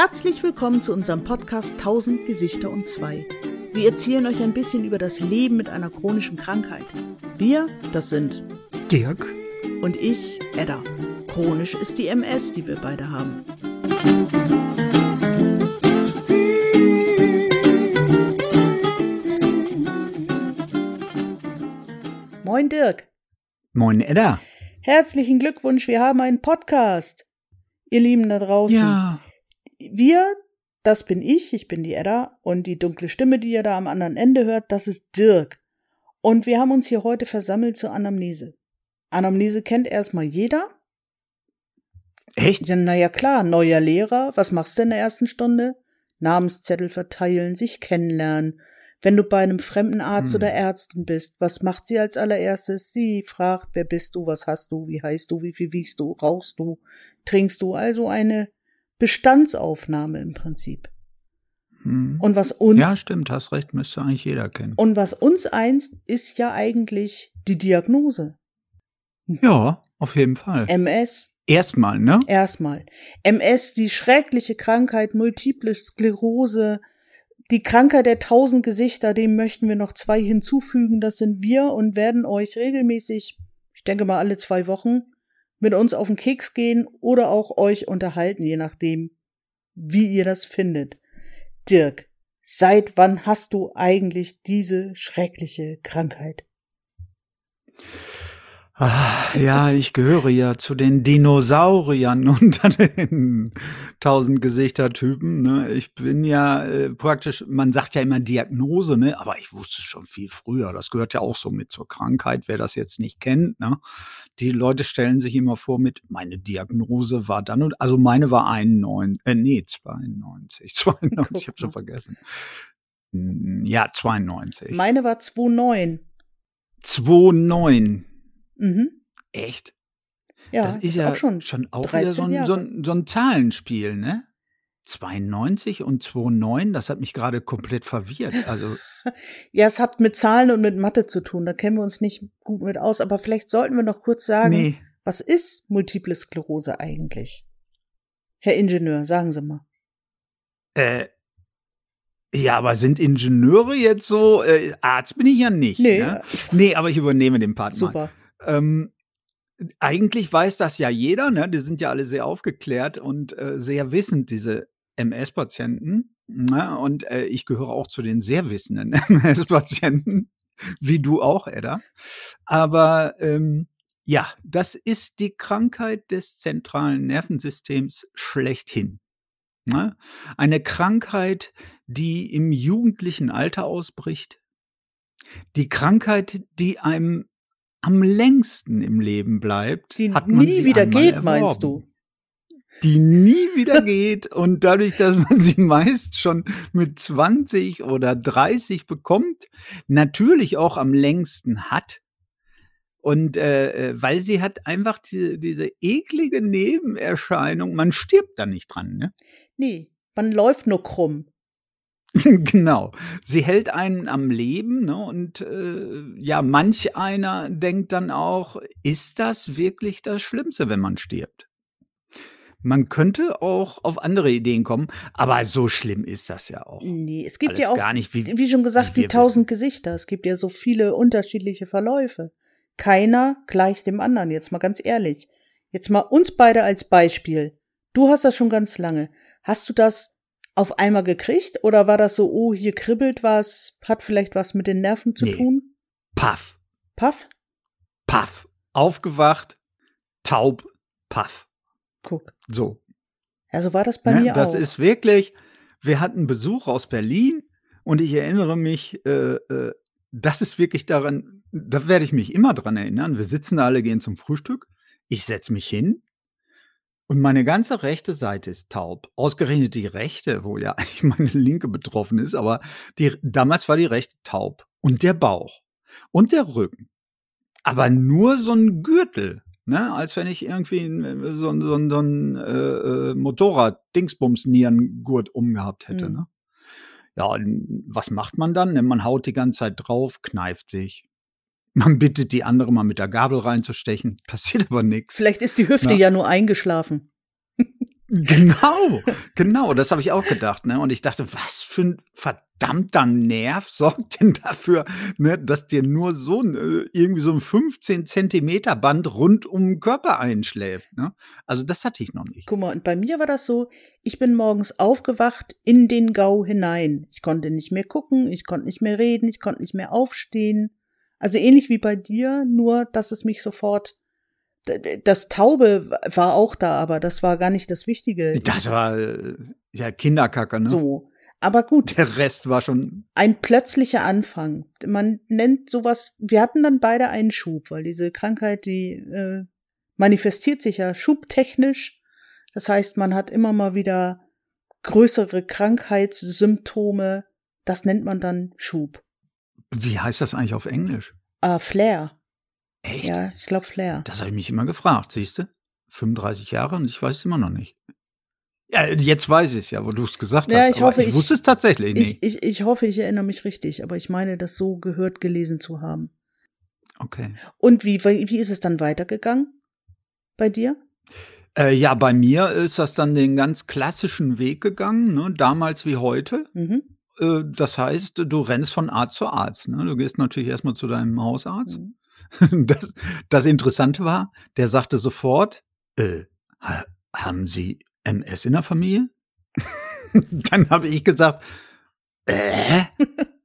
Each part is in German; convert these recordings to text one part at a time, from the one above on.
Herzlich willkommen zu unserem Podcast 1000 Gesichter und zwei. Wir erzählen euch ein bisschen über das Leben mit einer chronischen Krankheit. Wir, das sind Dirk und ich, Edda. Chronisch ist die MS, die wir beide haben. Moin Dirk. Moin Edda. Herzlichen Glückwunsch, wir haben einen Podcast. Ihr Lieben da draußen. Ja. Wir, das bin ich, ich bin die Edda und die dunkle Stimme, die ihr da am anderen Ende hört, das ist Dirk. Und wir haben uns hier heute versammelt zur Anamnese. Anamnese kennt erstmal jeder. Echt? Ja, naja, klar, neuer Lehrer. Was machst du in der ersten Stunde? Namenszettel verteilen, sich kennenlernen. Wenn du bei einem fremden Arzt Hm. oder Ärztin bist, was macht sie als allererstes? Sie fragt, wer bist du, was hast du, wie heißt du, wie viel wiegst du, rauchst du, trinkst du? Also eine Bestandsaufnahme im Prinzip. Hm. Und was uns ja, stimmt, hast recht, müsste eigentlich jeder kennen. und was uns einst ist ja eigentlich die Diagnose. Ja, auf jeden Fall. MS Erstmal, ne? erstmal. MS, die schreckliche Krankheit, multiple Sklerose, die Krankheit der tausend Gesichter, dem möchten wir noch zwei hinzufügen. Das sind wir und werden euch regelmäßig, ich denke mal alle zwei Wochen, mit uns auf den Keks gehen oder auch euch unterhalten, je nachdem, wie ihr das findet. Dirk, seit wann hast du eigentlich diese schreckliche Krankheit? Ah, ja, ich gehöre ja zu den Dinosauriern unter den tausend Gesichter-Typen. Ne? Ich bin ja äh, praktisch, man sagt ja immer Diagnose, ne? aber ich wusste es schon viel früher. Das gehört ja auch so mit zur Krankheit, wer das jetzt nicht kennt. Ne? Die Leute stellen sich immer vor mit, meine Diagnose war dann und, also meine war 91, äh, nee, 92, 92, ich habe schon vergessen. Ja, 92. Meine war 2,9. 29. Mhm. Echt? Ja, das ist ja auch schon. schon auch wieder so 13 ein, so, ein, so ein Zahlenspiel, ne? 92 und 29, das hat mich gerade komplett verwirrt. Also, Ja, es hat mit Zahlen und mit Mathe zu tun. Da kennen wir uns nicht gut mit aus. Aber vielleicht sollten wir noch kurz sagen, nee. was ist Multiple Sklerose eigentlich? Herr Ingenieur, sagen Sie mal. Äh, ja, aber sind Ingenieure jetzt so? Äh, Arzt bin ich ja nicht. Nee, ne? nee aber ich übernehme den Part mal. Ähm, eigentlich weiß das ja jeder, ne? Die sind ja alle sehr aufgeklärt und äh, sehr wissend, diese MS-Patienten. Ne? Und äh, ich gehöre auch zu den sehr wissenden MS-Patienten, wie du auch, Edda. Aber ähm, ja, das ist die Krankheit des zentralen Nervensystems schlechthin. Ne? Eine Krankheit, die im jugendlichen Alter ausbricht. Die Krankheit, die einem am längsten im Leben bleibt, Die hat man nie wieder geht, meinst erworben. du? Die nie wieder geht und dadurch, dass man sie meist schon mit 20 oder 30 bekommt, natürlich auch am längsten hat. Und äh, äh, weil sie hat einfach die, diese eklige Nebenerscheinung, man stirbt da nicht dran, ne? Nee, man läuft nur krumm. genau. Sie hält einen am Leben, ne? Und äh, ja, manch einer denkt dann auch, ist das wirklich das Schlimmste, wenn man stirbt? Man könnte auch auf andere Ideen kommen, aber so schlimm ist das ja auch. Nee, es gibt Alles ja auch, gar nicht, wie, wie schon gesagt, wie die tausend Gesichter. Es gibt ja so viele unterschiedliche Verläufe. Keiner gleicht dem anderen, jetzt mal ganz ehrlich. Jetzt mal uns beide als Beispiel. Du hast das schon ganz lange. Hast du das auf einmal gekriegt oder war das so, oh, hier kribbelt was, hat vielleicht was mit den Nerven zu Nee. tun? Paff, Paff? paff. Aufgewacht, taub, paff. Guck. So. Ja, so war das bei ne? mir das auch. ist wirklich, wir hatten Besuch aus Berlin und ich erinnere mich, äh, äh, das ist wirklich daran, da werde ich mich immer dran erinnern. Wir sitzen da alle, gehen zum Frühstück. Ich setze mich hin und meine ganze rechte Seite ist taub. Ausgerechnet die rechte, wo ja eigentlich meine linke betroffen ist, aber die, damals war die rechte taub. Und der Bauch und der Rücken. Aber nur so ein Gürtel, ne? als wenn ich irgendwie n- so, ein- so, ein- so ein äh, äh, Motorrad-Dingsbums-Nierengurt umgehabt hätte. Mhm. Ne? Ja, was macht man dann? Ne, Man haut die ganze Zeit drauf, kneift sich. Man bittet die andere mal mit der Gabel reinzustechen. Passiert aber nichts. Vielleicht ist die Hüfte Ja. ja nur eingeschlafen. Genau, genau, das habe ich auch gedacht, ne? Und ich dachte, was für ein verdammter Nerv sorgt denn dafür, ne, dass dir nur so ein, äh, irgendwie so ein 15 Zentimeter Band rund um den Körper einschläft, ne? Also das hatte ich noch nicht. Guck mal, und bei mir war das so, ich bin morgens aufgewacht in den Gau hinein. Ich konnte nicht mehr gucken, ich konnte nicht mehr reden, ich konnte nicht mehr aufstehen. Also ähnlich wie bei dir, nur dass es mich sofort das Taube war auch da, aber das war gar nicht das Wichtige. Das war äh, ja Kinderkacke, ne? So. Aber gut. Der Rest war schon. Ein plötzlicher Anfang. Man nennt sowas, wir hatten dann beide einen Schub, weil diese Krankheit, die äh, manifestiert sich ja schubtechnisch. Das heißt, man hat immer mal wieder größere Krankheitssymptome. Das nennt man dann Schub. Wie heißt das eigentlich auf Englisch? Ah, Flair. Echt? Ja, ich glaube Flair. Das habe ich mich immer gefragt, siehst du? 35 Jahre und ich weiß es immer noch nicht. Ja, jetzt weiß ich es ja, wo du es gesagt Ja, hast. ich hoffe, ich ich- wusste es tatsächlich nicht. Ich, ich, ich hoffe, ich erinnere mich richtig, aber ich meine, das so gehört gelesen zu haben. okay. Und wie, wie wie ist es dann weitergegangen bei dir? Äh, ja, bei mir ist das dann den ganz klassischen Weg gegangen, ne? damals wie heute. Mhm. Äh, das heißt, du rennst von Arzt zu Arzt. Ne? Du gehst natürlich erstmal zu deinem Hausarzt. Mhm. Das, das Interessante war, der sagte sofort, äh, ha, haben Sie MS in der Familie? Dann habe ich gesagt, äh,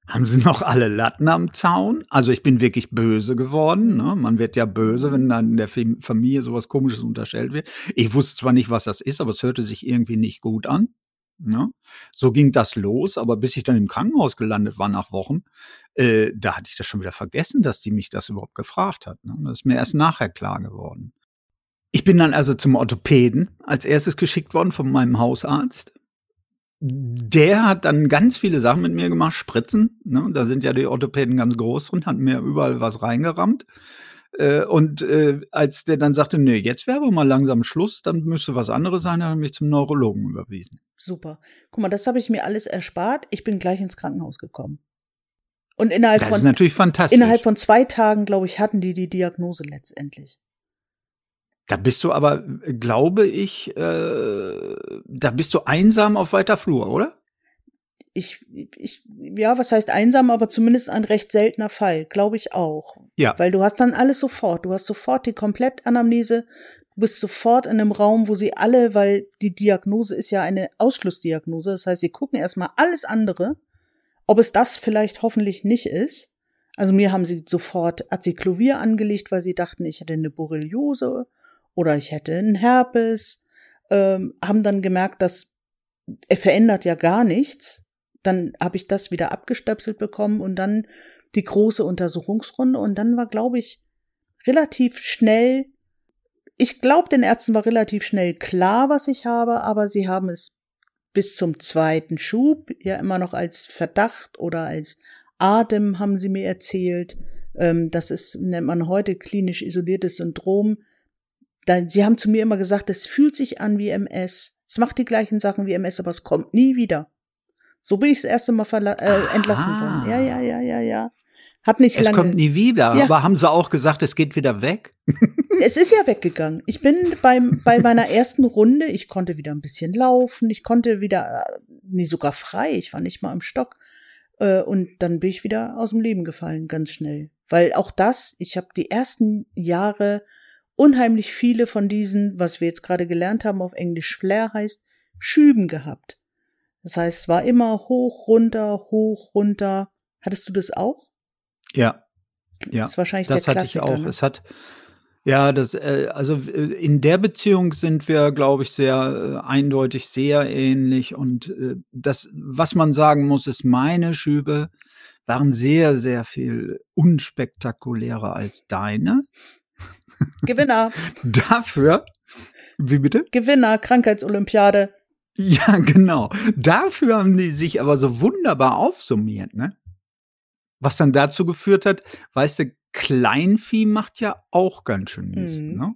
haben Sie noch alle Latten am Zaun? Also ich bin wirklich böse geworden. Ne? Man wird ja böse, wenn dann in der Fam- Familie sowas Komisches unterstellt wird. Ich wusste zwar nicht, was das ist, aber es hörte sich irgendwie nicht gut an. Ne? So ging das los, aber bis ich dann im Krankenhaus gelandet war nach Wochen, äh, da hatte ich das schon wieder vergessen, dass die mich das überhaupt gefragt hat. Ne? Das ist mir erst nachher klar geworden. Ich bin dann also zum Orthopäden als erstes geschickt worden von meinem Hausarzt. Der hat dann ganz viele Sachen mit mir gemacht, Spritzen. Ne? Da sind ja die Orthopäden ganz groß drin, hat mir überall was reingerammt. Äh, und äh, als der dann sagte, nee, jetzt wäre aber mal langsam Schluss, dann müsste was anderes sein, dann hat er mich zum Neurologen überwiesen. Super. Guck mal, das habe ich mir alles erspart. Ich bin gleich ins Krankenhaus gekommen. Und innerhalb Das ist von natürlich fantastisch. innerhalb von zwei Tagen, glaube ich, hatten die die Diagnose letztendlich. Da bist du aber, äh, glaube ich, äh, da bist du einsam auf weiter Flur, oder? Ich, ich, ja, was heißt einsam, aber zumindest ein recht seltener Fall, glaube ich auch. Ja. Weil du hast dann alles sofort. Du hast sofort die Komplettanamnese. Du bist sofort in einem Raum, wo sie alle, weil die Diagnose ist ja eine Ausschlussdiagnose. Das heißt, sie gucken erstmal alles andere, ob es das vielleicht hoffentlich nicht ist. Also mir haben sie sofort Acyclovir angelegt, weil sie dachten, ich hätte eine Borreliose oder ich hätte einen Herpes. Ähm, haben dann gemerkt, dass er verändert ja gar nichts. Dann habe ich das wieder abgestöpselt bekommen und dann die große Untersuchungsrunde und dann war, glaube ich, relativ schnell, ich glaube, den Ärzten war relativ schnell klar, was ich habe, aber sie haben es bis zum zweiten Schub ja immer noch als Verdacht oder als Atem haben sie mir erzählt. Ähm, das ist, nennt man heute klinisch isoliertes Syndrom. Sie haben zu mir immer gesagt, es fühlt sich an wie MS. Es macht die gleichen Sachen wie MS, aber es kommt nie wieder. So bin ich das erste Mal äh, entlassen worden. Ja, ja, ja, ja, ja. Hab nicht Es lange. kommt nie wieder, Ja. aber haben sie auch gesagt, es geht wieder weg? Es ist ja weggegangen. Ich bin beim, bei meiner ersten Runde, ich konnte wieder ein bisschen laufen, ich konnte wieder, äh, nee, sogar frei, ich war nicht mal im Stock. Äh, Und dann bin ich wieder aus dem Leben gefallen, ganz schnell. Weil auch das, ich habe die ersten Jahre unheimlich viele von diesen, was wir jetzt gerade gelernt haben, auf Englisch Flair heißt, Schüben gehabt. Das heißt, es war immer hoch, runter, hoch, runter. Hattest du das auch? Ja. Ja. Das ist wahrscheinlich Das der hatte ich auch. ne? Es hat, ja, das, äh, also in der Beziehung sind wir, glaube ich, sehr äh, eindeutig sehr ähnlich. Und äh, das, was man sagen muss, ist, meine Schübe waren sehr, sehr viel unspektakulärer als deine. Gewinner, Dafür, wie bitte? Gewinner, Krankheitsolympiade. Ja, genau. Dafür haben die sich aber so wunderbar aufsummiert, ne? Was dann dazu geführt hat, weißt du, Kleinvieh macht ja auch ganz schön Mist, Mhm. ne?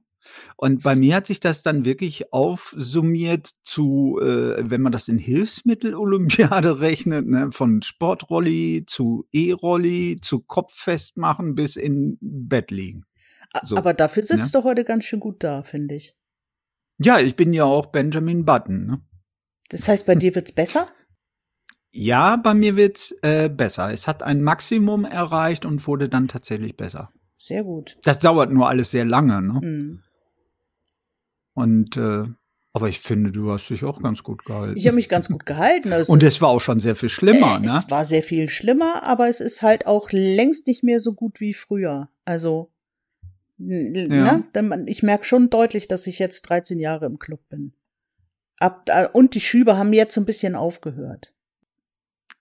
Und bei mir hat sich das dann wirklich aufsummiert zu, äh, wenn man das in Hilfsmittel-Olympiade rechnet, ne, von Sportrolli zu E-Rolli zu Kopf festmachen bis in Bett liegen. So, Aber dafür sitzt ne? du heute ganz schön gut da, finde ich. Ja, ich bin ja auch Benjamin Button. Ne? Das heißt, bei dir wird's besser? Ja, bei mir wird's äh, besser. Es hat ein Maximum erreicht und wurde dann tatsächlich besser. Sehr gut. Das dauert nur alles sehr lange, ne? Hm. Und äh, aber ich finde, du hast dich auch ganz gut gehalten. Ich habe mich ganz gut gehalten. Also und es, es war auch schon sehr viel schlimmer, ne? es war sehr viel schlimmer, aber es ist halt auch längst nicht mehr so gut wie früher. Also, Ja. ne? Ich merke schon deutlich, dass ich jetzt 13 Jahre im Club bin. Ab, und die Schübe haben jetzt so ein bisschen aufgehört.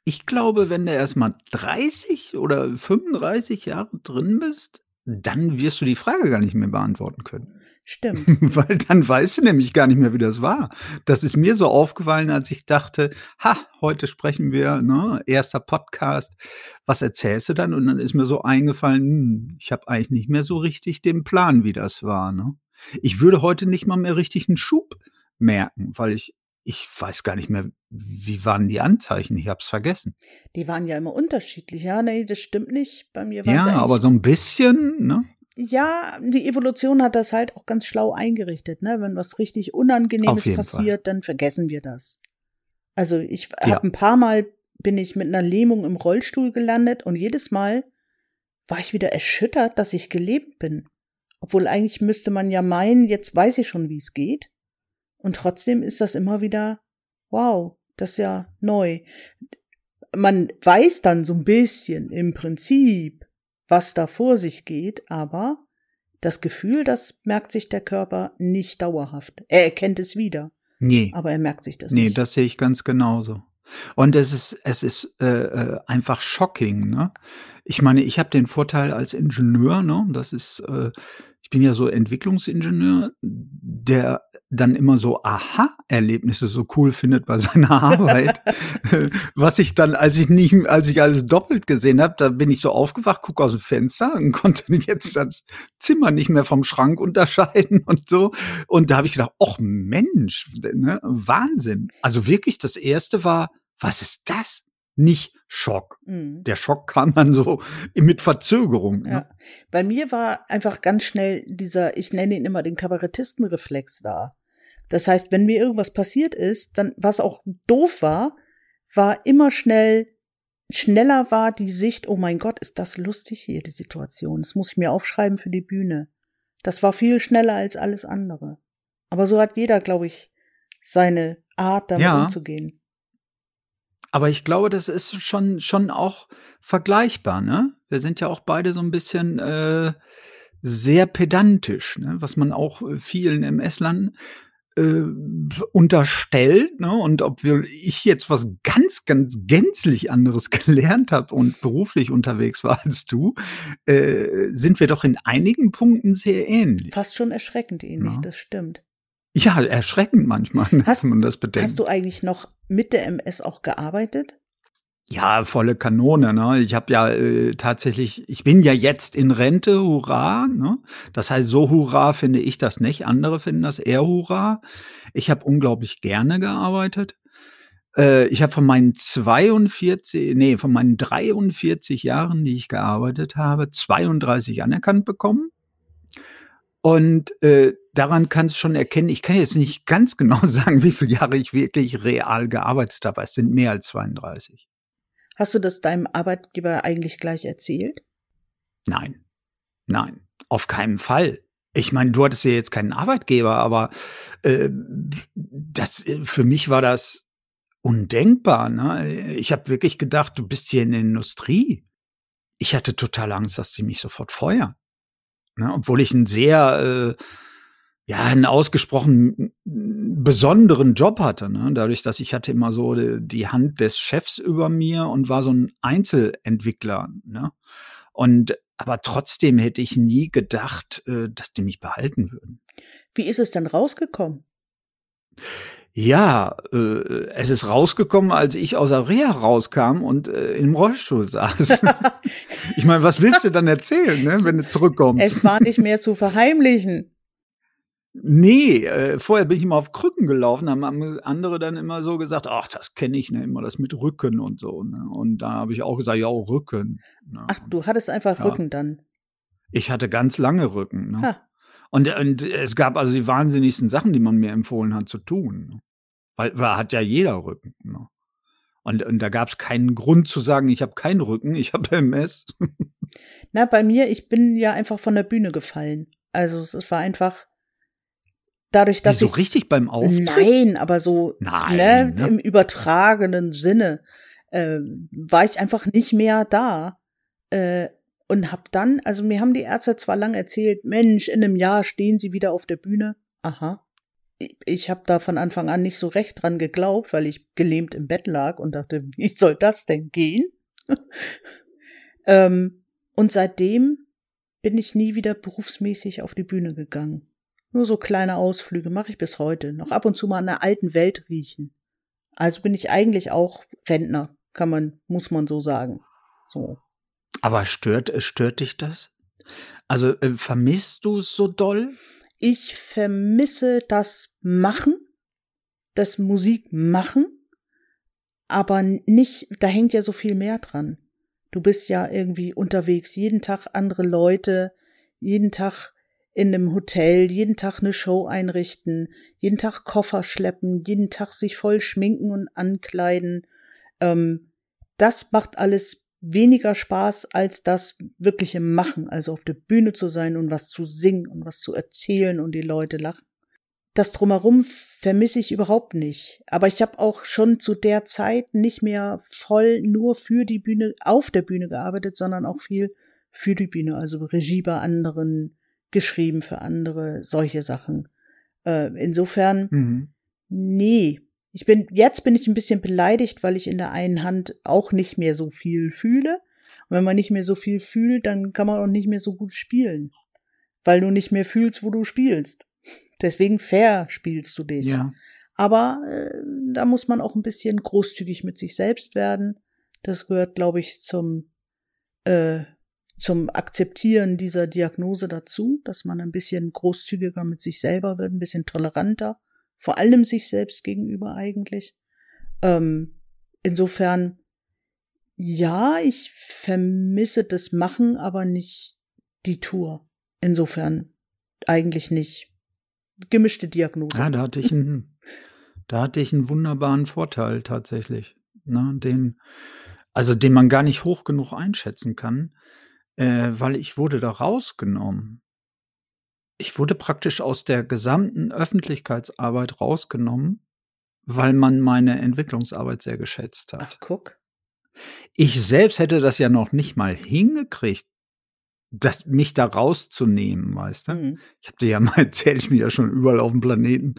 Ich glaube, wenn du erst mal 30 oder 35 Jahre drin bist, dann wirst du die Frage gar nicht mehr beantworten können. Stimmt. Weil dann weißt du nämlich gar nicht mehr, wie das war. Das ist mir so aufgefallen, als ich dachte, ha, heute sprechen wir, ne, erster Podcast. Was erzählst du dann? Und dann ist mir so eingefallen, hm, ich habe eigentlich nicht mehr so richtig den Plan, wie das war. Ne? Ich würde heute nicht mal mehr richtig einen Schub merken, weil ich, ich weiß gar nicht mehr, wie waren die Anzeichen? Ich habe es vergessen. Die waren ja immer unterschiedlich. Ja, nee, das stimmt nicht. Bei mir waren Ja, aber so ein bisschen, ne? Ja, die Evolution hat das halt auch ganz schlau eingerichtet, ne? Wenn was richtig Unangenehmes passiert, dann vergessen wir das. Also ich Ja. habe ein paar Mal bin ich mit einer Lähmung im Rollstuhl gelandet und jedes Mal war ich wieder erschüttert, dass ich gelebt bin. Obwohl eigentlich müsste man ja meinen, jetzt weiß ich schon, wie es geht. Und trotzdem ist das immer wieder, wow, das ist ja neu. Man weiß dann so ein bisschen im Prinzip, was da vor sich geht, aber das Gefühl, das merkt sich der Körper nicht dauerhaft. Er erkennt es wieder, Nee. aber er merkt sich das Nee, nicht. das sehe ich ganz genauso. Und es ist, es ist äh, äh, einfach shocking. Ne? Ich meine, ich habe den Vorteil als Ingenieur, ne? das ist, äh, ich bin ja so Entwicklungsingenieur, der dann immer so Aha-Erlebnisse so cool findet bei seiner Arbeit. Was ich dann, als ich nicht, als ich alles doppelt gesehen habe, da bin ich so aufgewacht, gucke aus dem Fenster und konnte jetzt das Zimmer nicht mehr vom Schrank unterscheiden und so. Und da habe ich gedacht, ach Mensch, ne, Wahnsinn. Also wirklich, das erste war, was ist das? Nicht Schock. Mhm. Der Schock kam dann so mit Verzögerung. Ne? Ja. Bei mir war einfach ganz schnell dieser, ich nenne ihn immer den Kabarettistenreflex da. Das heißt, wenn mir irgendwas passiert ist, dann, was auch doof war, war immer schnell, schneller war die Sicht, oh mein Gott, ist das lustig hier, die Situation. Das muss ich mir aufschreiben für die Bühne. Das war viel schneller als alles andere. Aber so hat jeder, glaube ich, seine Art, damit Ja. umzugehen. Aber ich glaube, das ist schon, schon auch vergleichbar, ne? Wir sind ja auch beide so ein bisschen äh, sehr pedantisch, ne? was man auch äh, vielen MS-Lern äh, unterstellt, ne? Und ob wir, ich jetzt was ganz, ganz gänzlich anderes gelernt habe und beruflich unterwegs war als du, äh, sind wir doch in einigen Punkten sehr ähnlich. Fast schon erschreckend ähnlich, Ja. das stimmt. Ja, erschreckend manchmal, ne, Hast- wenn man das bedenkt. Hast du eigentlich noch mit der MS auch gearbeitet? Ja, volle Kanone. Ne? Ich habe ja äh, tatsächlich, ich bin ja jetzt in Rente, hurra. Ne? Das heißt, so hurra finde ich das nicht. Andere finden das eher hurra. Ich habe unglaublich gerne gearbeitet. Äh, ich habe von meinen 42, nee, von meinen 43 Jahren, die ich gearbeitet habe, 32 anerkannt bekommen. Und äh, daran kannst du schon erkennen, ich kann jetzt nicht ganz genau sagen, wie viele Jahre ich wirklich real gearbeitet habe. Es sind mehr als 32. Hast du das deinem Arbeitgeber eigentlich gleich erzählt? Nein, nein, auf keinen Fall. Ich meine, du hattest ja jetzt keinen Arbeitgeber, aber äh, das für mich war das undenkbar. Ne? Ich habe wirklich gedacht, du bist hier in der Industrie. Ich hatte total Angst, dass die mich sofort feuern. Ne? Obwohl ich einen sehr äh, ja, einen ausgesprochen besonderen Job hatte, ne? dadurch, dass ich hatte immer so die, Hand des Chefs über mir und war so ein Einzelentwickler. Ne? Und aber trotzdem hätte ich nie gedacht, äh, dass die mich behalten würden. Wie ist es denn rausgekommen? Ja, äh, es ist rausgekommen, als ich aus der Reha rauskam und äh, im Rollstuhl saß. ich meine, was willst du dann erzählen, ne, wenn du zurückkommst? Es war nicht mehr zu verheimlichen. Nee, äh, vorher bin ich immer auf Krücken gelaufen, haben andere dann immer so gesagt, ach, das kenne ich, ne, immer das mit Rücken und so. Ne? Und da habe ich auch gesagt, ja, Rücken. Ne? Ach, du hattest einfach Ja. Rücken dann. Ich hatte ganz lange Rücken. Ne? Ha. Und, und es gab also die wahnsinnigsten Sachen, die man mir empfohlen hat zu tun. Ne? Weil, weil hat ja jeder Rücken. Ne? Und, und da gab es keinen Grund zu sagen, ich habe keinen Rücken, ich habe MS. Na, bei mir, ich bin ja einfach von der Bühne gefallen. Also es war einfach dadurch, dass Wie, so ich richtig beim Auftritt? Nein, aber so Nein, ne, ne? im übertragenen Sinne äh, war ich einfach nicht mehr da. Äh, und hab dann, also mir haben die Ärzte zwar lang erzählt, Mensch, in einem Jahr stehen sie wieder auf der Bühne. Aha. Ich, ich habe da von Anfang an nicht so recht dran geglaubt, weil ich gelähmt im Bett lag und dachte, wie soll das denn gehen? ähm, und seitdem bin ich nie wieder berufsmäßig auf die Bühne gegangen. Nur so kleine Ausflüge mache ich bis heute. Noch ab und zu mal an der alten Welt riechen. Also bin ich eigentlich auch Rentner, kann man, muss man so sagen. So. Aber stört, stört dich das? Also äh, vermisst du es so doll? Ich vermisse das Machen, das Musik machen, aber nicht, da hängt ja so viel mehr dran. Du bist ja irgendwie unterwegs, jeden Tag andere Leute, jeden Tag in einem Hotel, jeden Tag eine Show einrichten, jeden Tag Koffer schleppen, jeden Tag sich voll schminken und ankleiden. Ähm, das macht alles weniger Spaß als das wirkliche Machen, also auf der Bühne zu sein und was zu singen und was zu erzählen und die Leute lachen. Das drumherum vermisse ich überhaupt nicht. Aber ich habe auch schon zu der Zeit nicht mehr voll nur für die Bühne, auf der Bühne gearbeitet, sondern auch viel für die Bühne, also Regie bei anderen, geschrieben für andere, solche Sachen. Äh, insofern, Mhm. nee. Ich bin, jetzt bin ich ein bisschen beleidigt, weil ich in der einen Hand auch nicht mehr so viel fühle. Und wenn man nicht mehr so viel fühlt, dann kann man auch nicht mehr so gut spielen. Weil du nicht mehr fühlst, wo du spielst. Deswegen fair spielst du dich. Ja. Aber äh, da muss man auch ein bisschen großzügig mit sich selbst werden. Das gehört, glaube ich, zum, äh, zum Akzeptieren dieser Diagnose dazu, dass man ein bisschen großzügiger mit sich selber wird, ein bisschen toleranter, vor allem sich selbst gegenüber eigentlich. Ähm, insofern, ja, ich vermisse das Machen, aber nicht die Tour. Insofern eigentlich nicht. Gemischte Diagnose. Ja, da hatte ich einen, da hatte ich einen wunderbaren Vorteil tatsächlich. Ne, den, also den man gar nicht hoch genug einschätzen kann, äh, weil ich wurde da rausgenommen. Ich wurde praktisch aus der gesamten Öffentlichkeitsarbeit rausgenommen, weil man meine Entwicklungsarbeit sehr geschätzt Ach, hat. guck. Ich selbst hätte das ja noch nicht mal hingekriegt, das, mich da rauszunehmen, weißt du? Mhm. Ich habe dir ja mal erzählt, ich bin ja schon überall auf dem Planeten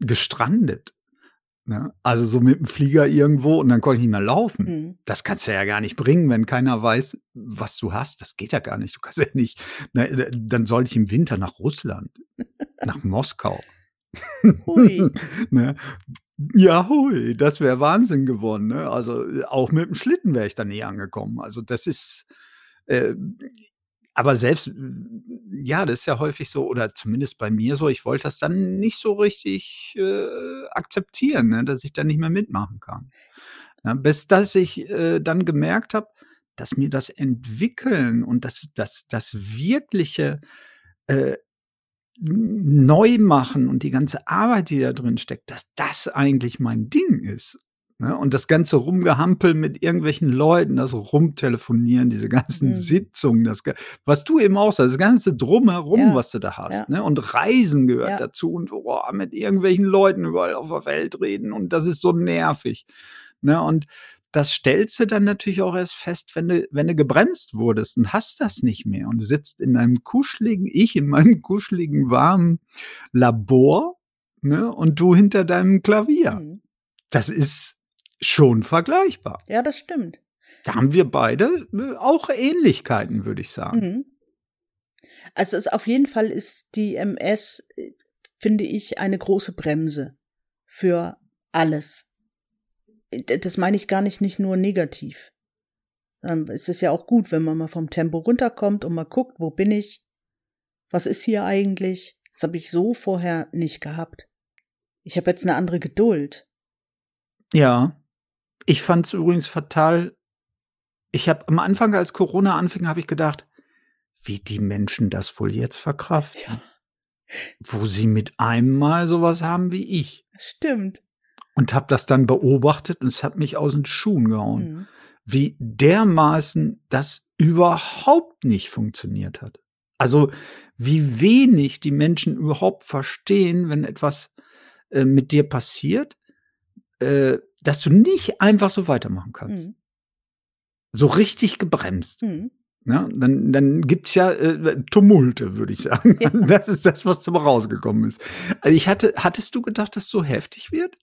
gestrandet. Ne? Also so mit dem Flieger irgendwo und dann konnte ich nicht mehr laufen. Mhm. Das kannst du ja gar nicht bringen, wenn keiner weiß, was du hast. Das geht ja gar nicht. Du kannst ja nicht. Ne, dann sollte ich im Winter nach Russland, nach Moskau. Hui. ne? Ja, hui, das wäre Wahnsinn geworden. Ne? Also auch mit dem Schlitten wäre ich da nie angekommen. Also das ist, äh, aber selbst, ja, das ist ja häufig so, oder zumindest bei mir so, ich wollte das dann nicht so richtig äh, akzeptieren, ne? dass ich da nicht mehr mitmachen kann. Ja, bis dass ich äh, dann gemerkt habe, dass mir das Entwickeln und das, das, das wirkliche äh, Neumachen und die ganze Arbeit, die da drin steckt, dass das eigentlich mein Ding ist. Ne? Und das ganze Rumgehampel mit irgendwelchen Leuten, das Rumtelefonieren, diese ganzen Mhm. Sitzungen, das, was du eben auch sagst, das ganze Drumherum, Ja, was du da hast. ja. Ne? Und Reisen gehört Ja. dazu und oh, mit irgendwelchen Leuten überall auf der Welt reden und das ist so nervig. Ne? Und das stellst du dann natürlich auch erst fest, wenn du, wenn du gebremst wurdest und hast das nicht mehr und du sitzt in einem kuscheligen, ich in meinem kuscheligen, warmen Labor ne? und du hinter deinem Klavier. Mhm. Das ist schon vergleichbar. Ja, das stimmt. Da haben wir beide äh, auch Ähnlichkeiten, würde ich sagen. Mhm. Also es auf jeden Fall ist die MS, äh, finde ich, eine große Bremse für alles. Äh, Das meine ich gar nicht nicht nur negativ. Dann ist es ja auch gut, wenn man mal vom Tempo runterkommt und mal guckt, wo bin ich? Was ist hier eigentlich? Das habe ich so vorher nicht gehabt. Ich habe jetzt eine andere Geduld. Ja. Ich fand es übrigens fatal. Ich habe am Anfang, als Corona anfing, habe ich gedacht, wie die Menschen das wohl jetzt verkraften. Ja. wo sie mit einem Mal sowas haben wie ich. Stimmt. Und habe das dann beobachtet und es hat mich aus den Schuhen gehauen, Mhm. wie dermaßen das überhaupt nicht funktioniert hat. Also wie wenig die Menschen überhaupt verstehen, wenn etwas äh, mit dir passiert, äh, dass du nicht einfach so weitermachen kannst. Mhm. So richtig gebremst. Mhm. Ne? Dann, dann gibt's ja äh, Tumulte, würde ich sagen. Ja. Das ist das, was dabei rausgekommen ist. Also ich hatte, hattest du gedacht, dass es so heftig wird?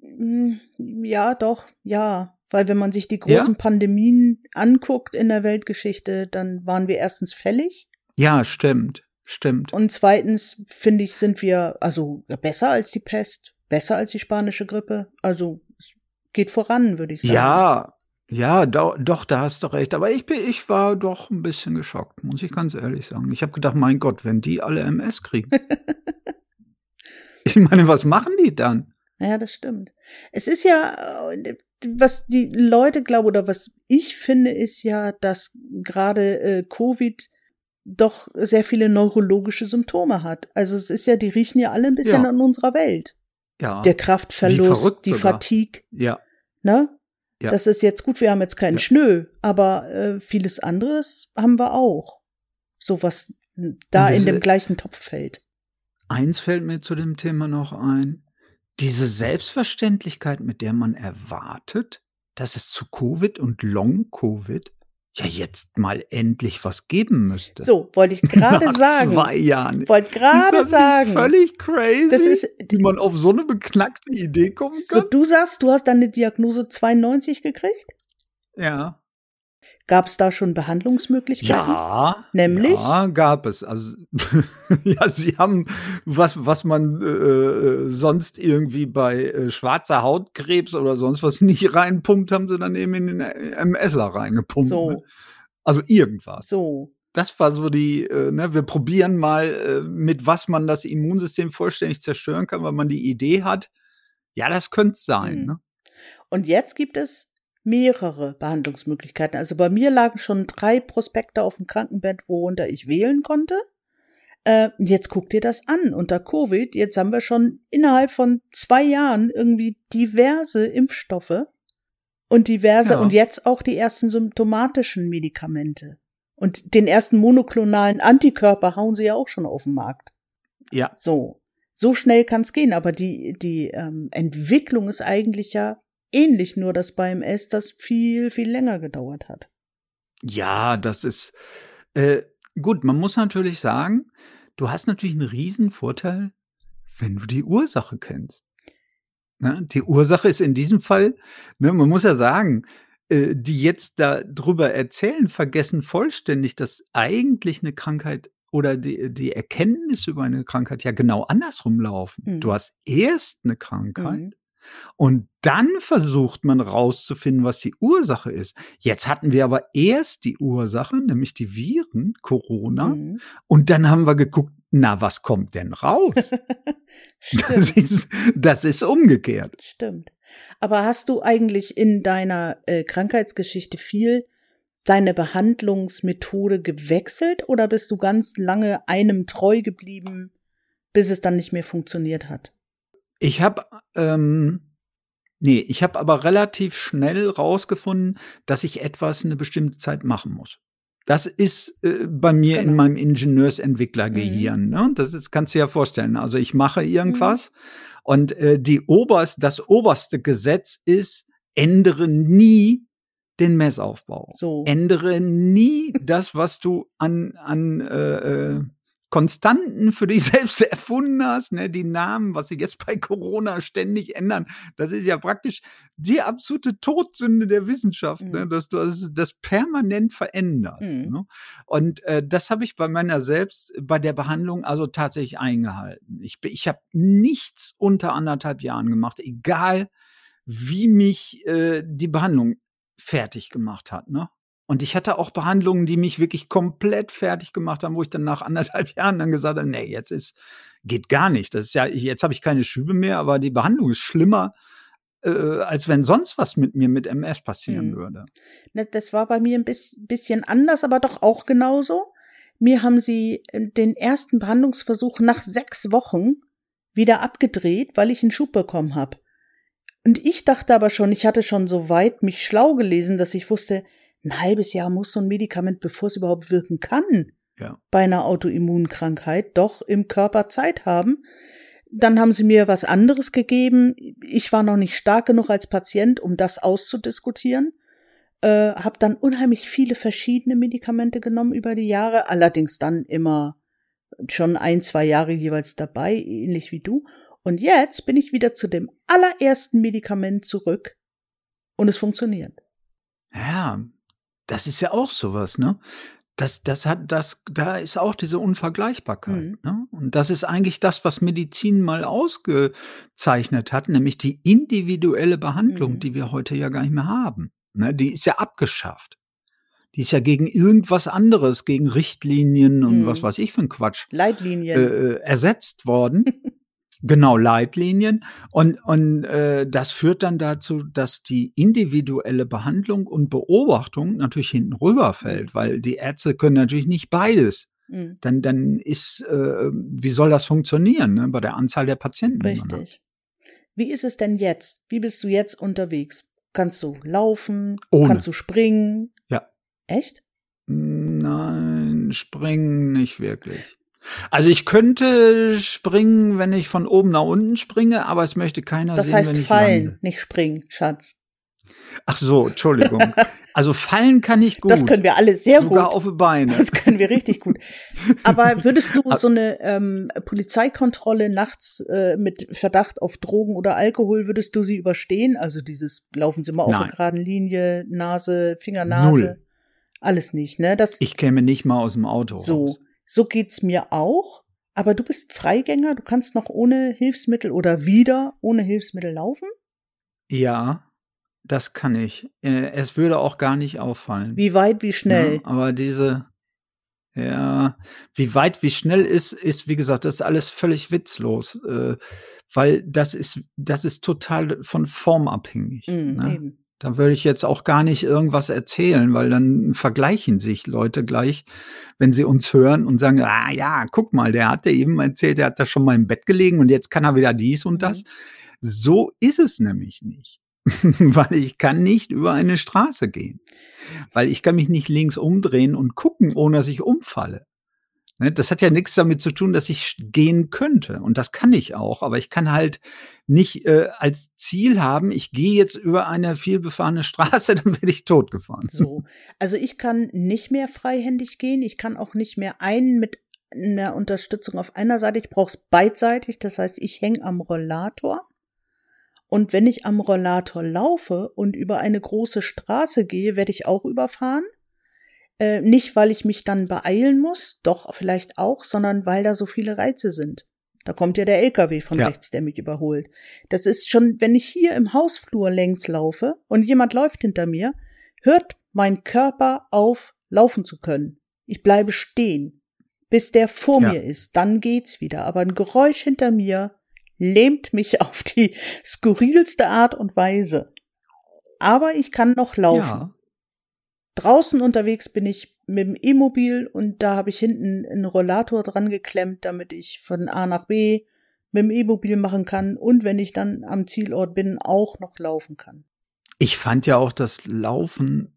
Mm, Ja, doch, ja. Weil wenn man sich die Ja? großen Pandemien anguckt in der Weltgeschichte, dann waren wir erstens fällig Ja, stimmt, stimmt. und zweitens finde ich, sind wir also besser als die Pest, besser als die spanische Grippe. Also es geht voran, würde ich sagen. Ja, ja, do, doch, da hast du recht. Aber ich bin, ich war doch ein bisschen geschockt, muss ich ganz ehrlich sagen. Ich habe gedacht, mein Gott, wenn die alle MS kriegen. ich meine, was machen die dann? Ja, das stimmt. Es ist ja, äh, was die Leute glauben oder was ich finde, ist ja, dass gerade äh, Covid doch sehr viele neurologische Symptome hat. Also es ist ja, die riechen ja alle ein bisschen Ja. an unserer Welt. Ja, Der Kraftverlust, die sogar. Fatigue, ja, ne? Ja. Das ist jetzt gut, wir haben jetzt keinen Ja. Schnö, aber äh, vieles anderes haben wir auch. So was da Und in dem gleichen Topf fällt. Eins fällt mir zu dem Thema noch ein. Diese Selbstverständlichkeit, mit der man erwartet, dass es zu Covid und Long-Covid ja jetzt mal endlich was geben müsste. So, wollte ich gerade sagen. zwei Jahren. Wollte gerade sagen. Völlig crazy, Das ist, wie man auf so eine beknackte Idee kommen So, kann. du sagst, du hast deine Diagnose 92 gekriegt? Ja. Gab es da schon Behandlungsmöglichkeiten? Ja. Nämlich? Ja, gab es. Also, ja, sie haben was, was man äh, äh, sonst irgendwie bei äh, schwarzer Hautkrebs oder sonst was nicht reinpumpt, haben sie dann eben in den MSler reingepumpt. So. Ne? Also irgendwas. So. Das war so die, äh, ne, wir probieren mal, äh, mit was man das Immunsystem vollständig zerstören kann, weil man die Idee hat, ja, das könnte es sein. Hm. Ne? Und jetzt gibt es mehrere Behandlungsmöglichkeiten. Also bei mir lagen schon drei Prospekte auf dem Krankenbett, worunter ich wählen konnte. Äh, jetzt guck dir das an. Unter Covid, jetzt haben wir schon innerhalb von zwei Jahren irgendwie diverse Impfstoffe und diverse Ja. und jetzt auch die ersten symptomatischen Medikamente. Und den ersten monoklonalen Antikörper hauen sie ja auch schon auf den Markt. Ja, So, so schnell kann es gehen, aber die, die ähm, Entwicklung ist eigentlich ja ähnlich, nur dass beim S das viel, viel länger gedauert hat. Ja, das ist äh, gut. Man muss natürlich sagen, du hast natürlich einen riesen Vorteil, wenn du die Ursache kennst. Ne? Die Ursache ist in diesem Fall, ne, man muss ja sagen, äh, die jetzt darüber erzählen, vergessen vollständig, dass eigentlich eine Krankheit oder die, die Erkenntnisse über eine Krankheit ja genau andersrum laufen. Mhm. Du hast erst eine Krankheit Mhm. Und dann versucht man rauszufinden, was die Ursache ist. Jetzt hatten wir aber erst die Ursache, nämlich die Viren, Corona, Mhm. und dann haben wir geguckt, na, was kommt denn raus? Das ist, das ist umgekehrt. stimmt. Aber hast du eigentlich in deiner äh, Krankheitsgeschichte viel deine Behandlungsmethode gewechselt oder bist du ganz lange einem treu geblieben, bis es dann nicht mehr funktioniert hat? Ich habe, ähm, nee, ich habe aber relativ schnell rausgefunden, dass ich etwas eine bestimmte Zeit machen muss. Das ist äh, bei mir in Genau. meinem Ingenieursentwicklergehirn. Ne? Das ist, kannst du dir ja vorstellen. Also ich mache irgendwas und äh, die oberst, das oberste Gesetz ist, ändere nie den Messaufbau. So. Ändere nie das, was du an, an äh, äh, Konstanten für dich selbst erfunden hast, ne, die Namen, was sie jetzt bei Corona ständig ändern, das ist ja praktisch die absolute Todsünde der Wissenschaft, ne, Mhm. dass du das, das permanent veränderst. Mhm. Ne? Und äh, das habe ich bei meiner selbst, bei der Behandlung also tatsächlich eingehalten. Ich, ich habe nichts unter anderthalb Jahren gemacht, egal wie mich äh, die Behandlung fertig gemacht hat. Ne? Und ich hatte auch Behandlungen, die mich wirklich komplett fertig gemacht haben, wo ich dann nach anderthalb Jahren dann gesagt habe, nee, jetzt ist, geht gar nicht. Das ist ja, jetzt habe ich keine Schübe mehr, aber die Behandlung ist schlimmer, äh, als wenn sonst was mit mir mit MS passieren Mhm. würde. Ne, Das war bei mir ein bis- bisschen anders, aber doch auch genauso. Mir haben sie äh, den ersten Behandlungsversuch nach sechs Wochen wieder abgedreht, weil ich einen Schub bekommen habe. Und ich dachte aber schon, ich hatte schon so weit mich schlau gelesen, dass ich wusste, ein halbes Jahr muss so ein Medikament, bevor es überhaupt wirken kann, Ja. bei einer Autoimmunkrankheit doch im Körper Zeit haben. Dann haben sie mir was anderes gegeben. Ich war noch nicht stark genug als Patient, um das auszudiskutieren. Äh, habe dann unheimlich viele verschiedene Medikamente genommen über die Jahre, allerdings dann immer schon ein, zwei Jahre jeweils dabei, ähnlich wie du. Und jetzt bin ich wieder zu dem allerersten Medikament zurück und es funktioniert. Ja, das ist ja auch sowas, ne? Das, das hat, das, da ist auch diese Unvergleichbarkeit. Mhm. Ne? Und das ist eigentlich das, was Medizin mal ausgezeichnet hat, nämlich die individuelle Behandlung, Mhm. die wir heute ja gar nicht mehr haben. Ne? Die ist ja abgeschafft. Die ist ja gegen irgendwas anderes, gegen Richtlinien und Mhm. was weiß ich für ein Quatsch äh, Leitlinien. äh, ersetzt worden. Genau, Leitlinien. Und, und äh, das führt dann dazu, dass die individuelle Behandlung und Beobachtung natürlich hinten rüberfällt, weil die Ärzte können natürlich nicht beides. Mhm. Dann, dann ist, äh, wie soll das funktionieren ne, bei der Anzahl der Patienten? Richtig. Wie ist es denn jetzt? Wie bist du jetzt unterwegs? Kannst du laufen? Ohne. Kannst du springen? Ja. Echt? Nein, springen nicht wirklich. Also ich könnte springen, wenn ich von oben nach unten springe, aber es möchte keiner Das sehen, heißt wenn ich fallen, lande. nicht springen, Schatz. Ach so, Entschuldigung. Also fallen kann ich gut. Das können wir alle sehr Sogar gut. auf die Beine. Das können wir richtig gut. Aber würdest du Ab- so eine ähm, Polizeikontrolle nachts äh, mit Verdacht auf Drogen oder Alkohol, würdest du sie überstehen? Also dieses, laufen sie mal auf einer geraden Linie, Nase, Finger, Nase. Null. Alles nicht, ne? Das, Ich käme nicht mal aus dem Auto so, raus. So geht's mir auch. Aber du bist Freigänger, du kannst noch ohne Hilfsmittel oder wieder ohne Hilfsmittel laufen? Ja, das kann ich. Äh, Es würde auch gar nicht auffallen. Wie weit, wie schnell? Ja, aber diese, ja, wie weit, wie schnell ist, ist, wie gesagt, das ist alles völlig witzlos, äh, weil das ist, das ist total von Form abhängig. Mhm, ne? Da würde ich jetzt auch gar nicht irgendwas erzählen, weil dann vergleichen sich Leute gleich, wenn sie uns hören und sagen, ah ja, guck mal, der hat ja eben erzählt, der hat da schon mal im Bett gelegen und jetzt kann er wieder dies und das. So ist es nämlich nicht. weil ich kann nicht über eine Straße gehen. Weil ich kann mich nicht links umdrehen und gucken, ohne dass ich umfalle. Ne, Das hat ja nichts damit zu tun, dass ich gehen könnte. Und das kann ich auch. Aber ich kann halt nicht äh, als Ziel haben, ich gehe jetzt über eine vielbefahrene Straße, dann werde ich totgefahren. So. Also ich kann nicht mehr freihändig gehen. Ich kann auch nicht mehr einen mit einer Unterstützung auf einer Seite. Ich brauche es beidseitig. Das heißt, ich hänge am Rollator. Und wenn ich am Rollator laufe und über eine große Straße gehe, werde ich auch überfahren. Äh, nicht, weil ich mich dann beeilen muss, doch vielleicht auch, sondern weil da so viele Reize sind. Da kommt ja der LKW von Ja. rechts, der mich überholt. Das ist schon, wenn ich hier im Hausflur längs laufe und jemand läuft hinter mir, hört mein Körper auf, laufen zu können. Ich bleibe stehen, bis der vor Ja. mir ist. Dann geht's wieder. Aber ein Geräusch hinter mir lähmt mich auf die skurrilste Art und Weise. Aber ich kann noch laufen. Ja, Draußen unterwegs bin ich mit dem E-Mobil und da habe ich hinten einen Rollator dran geklemmt, damit ich von A nach B mit dem E-Mobil machen kann und wenn ich dann am Zielort bin, auch noch laufen kann. ich fand ja auch das Laufen,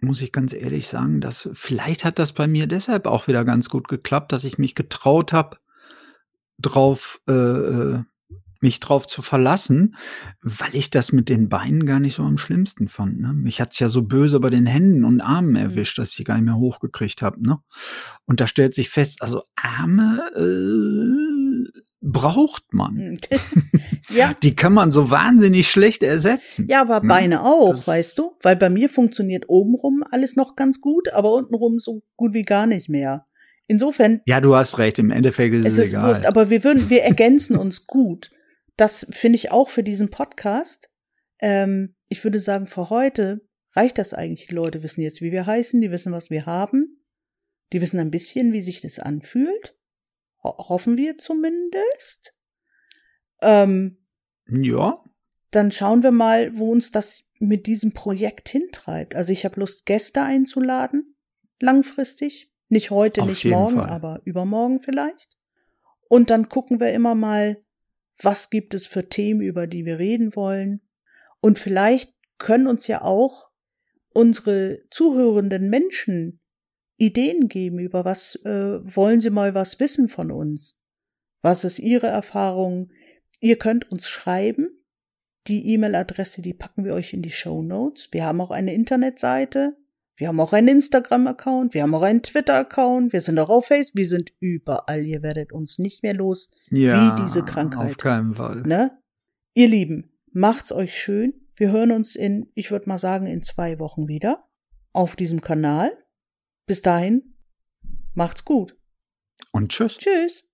muss ich ganz ehrlich sagen, dass vielleicht hat das bei mir deshalb auch wieder ganz gut geklappt, dass ich mich getraut habe, drauf äh, äh, mich drauf zu verlassen, weil ich das mit den Beinen gar nicht so am schlimmsten fand. Ne? Mich hat's ja so böse bei den Händen und Armen erwischt, dass ich die gar nicht mehr hochgekriegt habe. Ne? Und da stellt sich fest, also Arme äh, braucht man. ja, Die kann man so wahnsinnig schlecht ersetzen. ja, aber Ne? Beine auch, Das- weißt du? Weil bei mir funktioniert obenrum alles noch ganz gut, aber untenrum so gut wie gar nicht mehr. Insofern Ja, du hast recht. Im Endeffekt ist es, es ist egal. Wurst, aber wir würden, wir ergänzen uns gut. Das finde ich auch für diesen Podcast. Ähm, ich würde sagen, für heute reicht das eigentlich. Die Leute wissen jetzt, wie wir heißen, die wissen, was wir haben. Die wissen ein bisschen, wie sich das anfühlt. Ho hoffen wir zumindest. Ähm, ja, dann schauen wir mal, wo uns das mit diesem Projekt hintreibt. Also ich habe Lust, Gäste einzuladen, langfristig, Nicht heute, Auf nicht morgen, Fall. aber übermorgen vielleicht. Und dann gucken wir immer mal, was gibt es für Themen, über die wir reden wollen. Und vielleicht können uns ja auch unsere zuhörenden Menschen Ideen geben, über was äh, wollen sie mal was wissen von uns. Was ist ihre Erfahrung? Ihr könnt uns schreiben. Die E-Mail-Adresse, die packen wir euch in die Show Notes. Wir haben auch eine Internetseite. Wir haben auch einen Instagram-Account. Wir haben auch einen Twitter-Account. Wir sind auch auf Facebook. Wir sind überall. Ihr werdet uns nicht mehr los. Ja, diese Krankheit. Auf keinen Fall. Ne? Ihr Lieben, macht's euch schön. Wir hören uns in, ich würde mal sagen, in zwei Wochen wieder auf diesem Kanal. Bis dahin, macht's gut. Und tschüss. Tschüss.